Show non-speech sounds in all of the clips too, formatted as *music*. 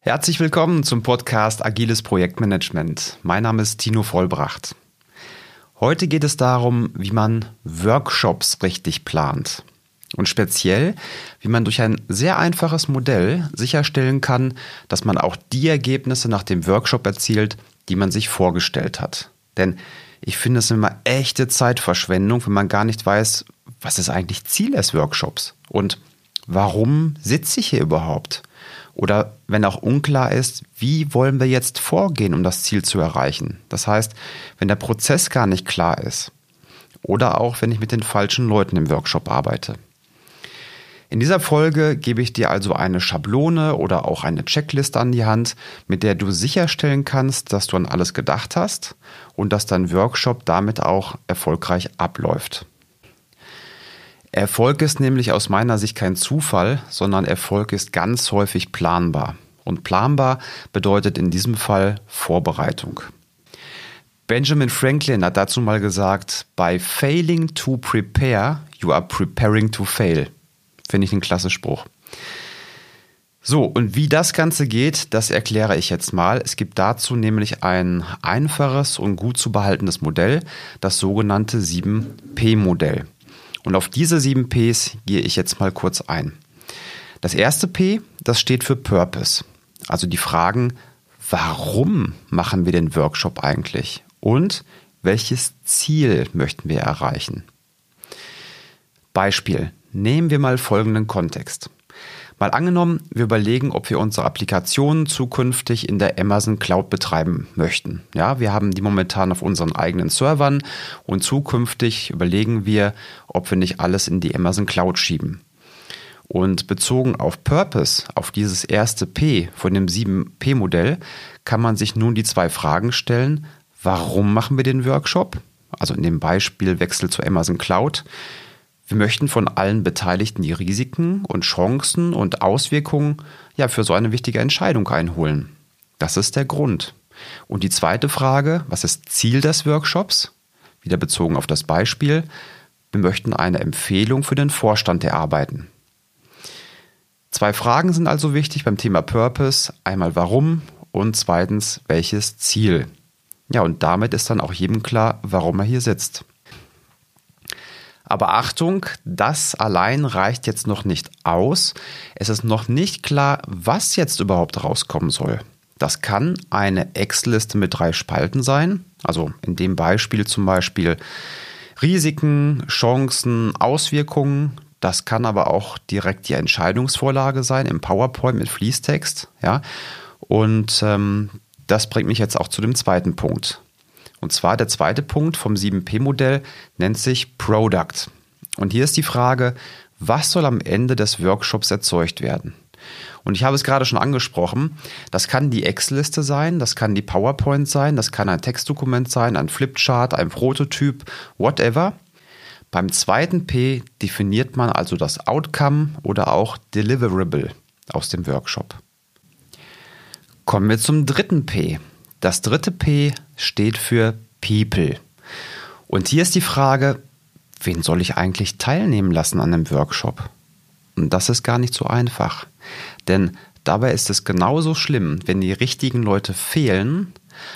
Herzlich willkommen zum Podcast Agiles Projektmanagement. Mein Name ist Tino Vollbracht. Heute geht es darum, wie man Workshops richtig plant. Und speziell, wie man durch ein sehr einfaches Modell sicherstellen kann, dass man auch die Ergebnisse nach dem Workshop erzielt, die man sich vorgestellt hat. Denn ich finde es immer echte Zeitverschwendung, wenn man gar nicht weiß, was ist eigentlich Ziel des Workshops und warum sitze ich hier überhaupt? Oder wenn auch unklar ist, wie wollen wir jetzt vorgehen, um das Ziel zu erreichen? Das heißt, wenn der Prozess gar nicht klar ist. Oder auch, wenn ich mit den falschen Leuten im Workshop arbeite. In dieser Folge gebe ich dir also eine Schablone oder auch eine Checkliste an die Hand, mit der du sicherstellen kannst, dass du an alles gedacht hast und dass dein Workshop damit auch erfolgreich abläuft. Erfolg ist nämlich aus meiner Sicht kein Zufall, sondern Erfolg ist ganz häufig planbar. Und planbar bedeutet in diesem Fall Vorbereitung. Benjamin Franklin hat dazu mal gesagt, by failing to prepare, you are preparing to fail. Finde ich ein klasse Spruch. So, und wie das Ganze geht, das erkläre ich jetzt mal. Es gibt dazu nämlich ein einfaches und gut zu behaltenes Modell, das sogenannte 7P-Modell. Und auf diese sieben Ps gehe ich jetzt mal kurz ein. Das erste P, das steht für Purpose. Also die Fragen, warum machen wir den Workshop eigentlich? Und welches Ziel möchten wir erreichen? Beispiel. Nehmen wir mal folgenden Kontext. Mal angenommen, wir überlegen, ob wir unsere Applikationen zukünftig in der Amazon Cloud betreiben möchten. Ja, wir haben die momentan auf unseren eigenen Servern und zukünftig überlegen wir, ob wir nicht alles in die Amazon Cloud schieben. Und bezogen auf Purpose, auf dieses erste P von dem 7P-Modell, kann man sich nun die zwei Fragen stellen. Warum machen wir den Workshop? Also in dem Beispiel Wechsel zur Amazon Cloud. Wir möchten von allen Beteiligten die Risiken und Chancen und Auswirkungen ja für so eine wichtige Entscheidung einholen. Das ist der Grund. Und die zweite Frage, was ist Ziel des Workshops? Wieder bezogen auf das Beispiel. Wir möchten eine Empfehlung für den Vorstand erarbeiten. Zwei Fragen sind also wichtig beim Thema Purpose. Einmal warum und zweitens welches Ziel. Ja, und damit ist dann auch jedem klar, warum er hier sitzt. Aber Achtung, das allein reicht jetzt noch nicht aus. Es ist noch nicht klar, was jetzt überhaupt rauskommen soll. Das kann eine Excel-Liste mit drei Spalten sein. Also in dem Beispiel zum Beispiel Risiken, Chancen, Auswirkungen. Das kann aber auch direkt die Entscheidungsvorlage sein im PowerPoint mit Fließtext. Ja? Und ähm, das bringt mich jetzt auch zu dem zweiten Punkt. Und zwar der zweite Punkt vom 7P-Modell nennt sich Product. Und hier ist die Frage, was soll am Ende des Workshops erzeugt werden? Und ich habe es gerade schon angesprochen, das kann die Excel-Liste sein, das kann die PowerPoint sein, das kann ein Textdokument sein, ein Flipchart, ein Prototyp, whatever. Beim zweiten P definiert man also das Outcome oder auch Deliverable aus dem Workshop. Kommen wir zum dritten P. Das dritte P steht für People. Und hier ist die Frage, wen soll ich eigentlich teilnehmen lassen an einem Workshop? Und das ist gar nicht so einfach. Denn dabei ist es genauso schlimm, wenn die richtigen Leute fehlen,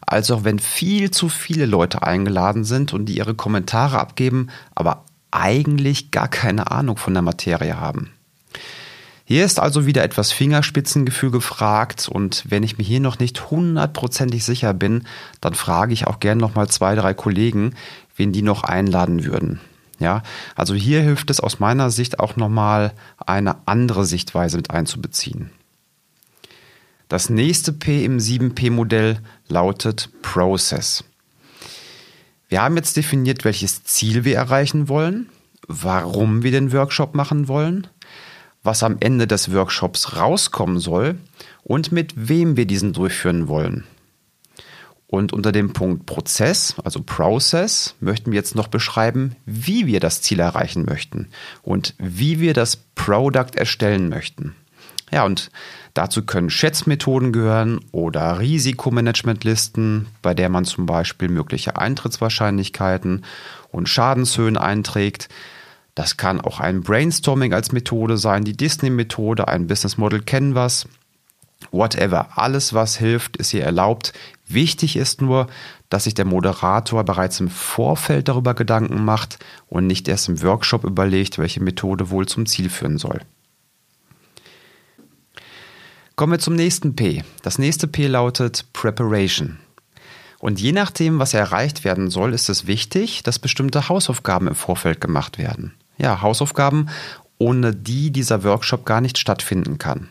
als auch wenn viel zu viele Leute eingeladen sind und die ihre Kommentare abgeben, aber eigentlich gar keine Ahnung von der Materie haben. Hier ist also wieder etwas Fingerspitzengefühl gefragt und wenn ich mir hier noch nicht hundertprozentig sicher bin, dann frage ich auch gern nochmal zwei, drei Kollegen, wen die noch einladen würden. Ja, also hier hilft es aus meiner Sicht auch nochmal eine andere Sichtweise mit einzubeziehen. Das nächste P im 7P-Modell lautet Process. Wir haben jetzt definiert, welches Ziel wir erreichen wollen, warum wir den Workshop machen wollen, was am Ende des Workshops rauskommen soll und mit wem wir diesen durchführen wollen. Und unter dem Punkt Prozess, also Process, möchten wir jetzt noch beschreiben, wie wir das Ziel erreichen möchten und wie wir das Product erstellen möchten. Ja, und dazu können Schätzmethoden gehören oder Risikomanagementlisten, bei der man zum Beispiel mögliche Eintrittswahrscheinlichkeiten und Schadenshöhen einträgt. Das kann auch ein Brainstorming als Methode sein, die Disney-Methode, ein Business Model Canvas. Whatever, alles was hilft, ist hier erlaubt. Wichtig ist nur, dass sich der Moderator bereits im Vorfeld darüber Gedanken macht und nicht erst im Workshop überlegt, welche Methode wohl zum Ziel führen soll. Kommen wir zum nächsten P. Das nächste P lautet Preparation. Und je nachdem, was erreicht werden soll, ist es wichtig, dass bestimmte Hausaufgaben im Vorfeld gemacht werden. Ja, Hausaufgaben, ohne die dieser Workshop gar nicht stattfinden kann.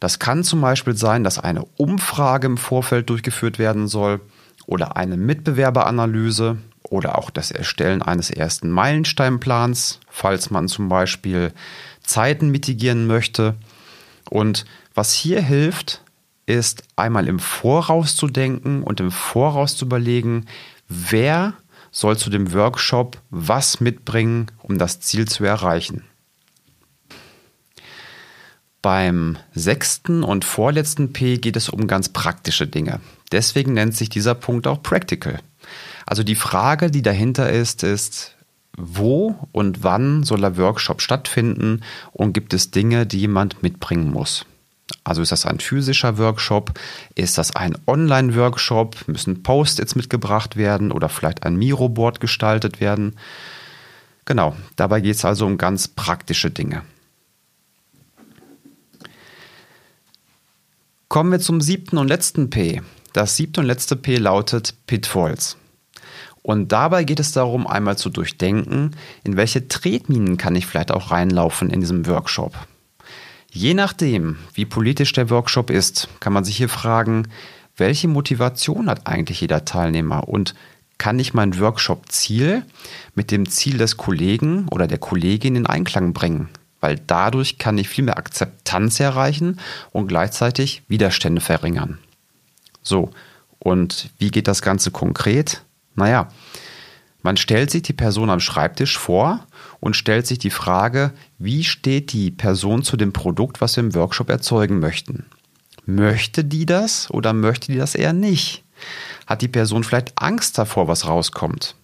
Das kann zum Beispiel sein, dass eine Umfrage im Vorfeld durchgeführt werden soll oder eine Mitbewerberanalyse oder auch das Erstellen eines ersten Meilensteinplans, falls man zum Beispiel Zeiten mitigieren möchte. Und was hier hilft, ist einmal im Voraus zu denken und im Voraus zu überlegen, wer soll zu dem Workshop was mitbringen, um das Ziel zu erreichen. Beim sechsten und vorletzten P geht es um ganz praktische Dinge. Deswegen nennt sich dieser Punkt auch Practical. Also die Frage, die dahinter ist, ist, wo und wann soll der Workshop stattfinden und gibt es Dinge, die jemand mitbringen muss? Also ist das ein physischer Workshop? Ist das ein Online-Workshop? Müssen Post-its mitgebracht werden oder vielleicht ein Miro-Board gestaltet werden? Genau, dabei geht es also um ganz praktische Dinge. Kommen wir zum siebten und letzten P. Das siebte und letzte P lautet Pitfalls. Und dabei geht es darum, einmal zu durchdenken, in welche Tretminen kann ich vielleicht auch reinlaufen in diesem Workshop. Je nachdem, wie politisch der Workshop ist, kann man sich hier fragen, welche Motivation hat eigentlich jeder Teilnehmer und kann ich mein Workshop-Ziel mit dem Ziel des Kollegen oder der Kollegin in Einklang bringen? Weil dadurch kann ich viel mehr Akzeptanz erreichen und gleichzeitig Widerstände verringern. So, und wie geht das Ganze konkret? Naja, man stellt sich die Person am Schreibtisch vor und stellt sich die Frage, wie steht die Person zu dem Produkt, was wir im Workshop erzeugen möchten. Möchte die das oder möchte die das eher nicht? Hat die Person vielleicht Angst davor, was rauskommt?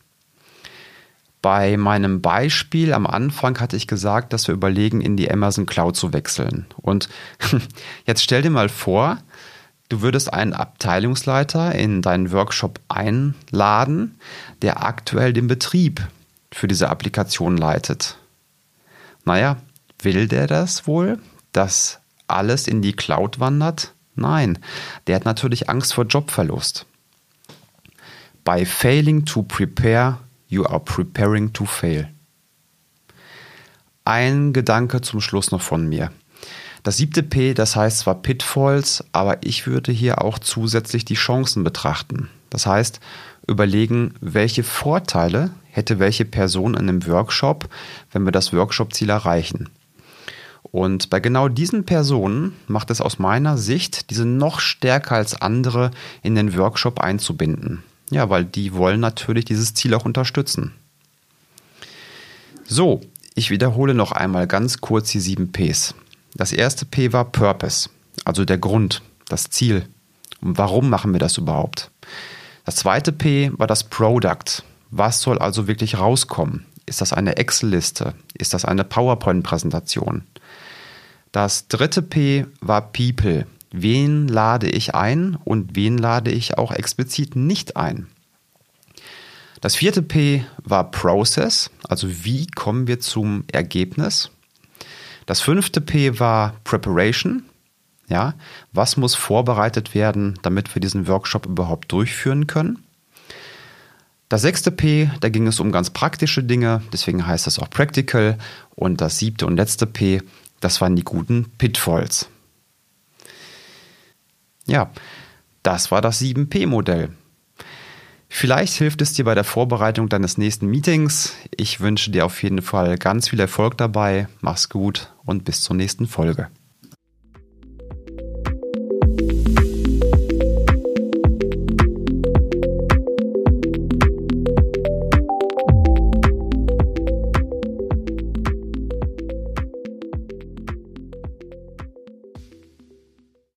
Bei meinem Beispiel am Anfang hatte ich gesagt, dass wir überlegen, in die Amazon Cloud zu wechseln. Und *laughs* jetzt stell dir mal vor, Du würdest einen Abteilungsleiter in deinen Workshop einladen, der aktuell den Betrieb für diese Applikation leitet. Naja, will der das wohl, dass alles in die Cloud wandert? Nein, der hat natürlich Angst vor Jobverlust. By failing to prepare, you are preparing to fail. Ein Gedanke zum Schluss noch von mir. Das siebte P, das heißt zwar Pitfalls, aber ich würde hier auch zusätzlich die Chancen betrachten. Das heißt, überlegen, welche Vorteile hätte welche Person in einem Workshop, wenn wir das Workshop-Ziel erreichen. Und bei genau diesen Personen macht es aus meiner Sicht, diese noch stärker als andere in den Workshop einzubinden. Ja, weil die wollen natürlich dieses Ziel auch unterstützen. So, ich wiederhole noch einmal ganz kurz die sieben Ps. Das erste P war Purpose, also der Grund, das Ziel. Und warum machen wir das überhaupt? Das zweite P war das Product. Was soll also wirklich rauskommen? Ist das eine Excel-Liste? Ist das eine PowerPoint-Präsentation? Das dritte P war People. Wen lade ich ein und wen lade ich auch explizit nicht ein? Das vierte P war Process, also wie kommen wir zum Ergebnis? Das fünfte P war Preparation. Ja, was muss vorbereitet werden, damit wir diesen Workshop überhaupt durchführen können? Das sechste P, da ging es um ganz praktische Dinge, deswegen heißt das auch Practical. Und das siebte und letzte P, das waren die guten Pitfalls. Ja, das war das 7P-Modell. Vielleicht hilft es dir bei der Vorbereitung deines nächsten Meetings. Ich wünsche dir auf jeden Fall ganz viel Erfolg dabei. Mach's gut und bis zur nächsten Folge.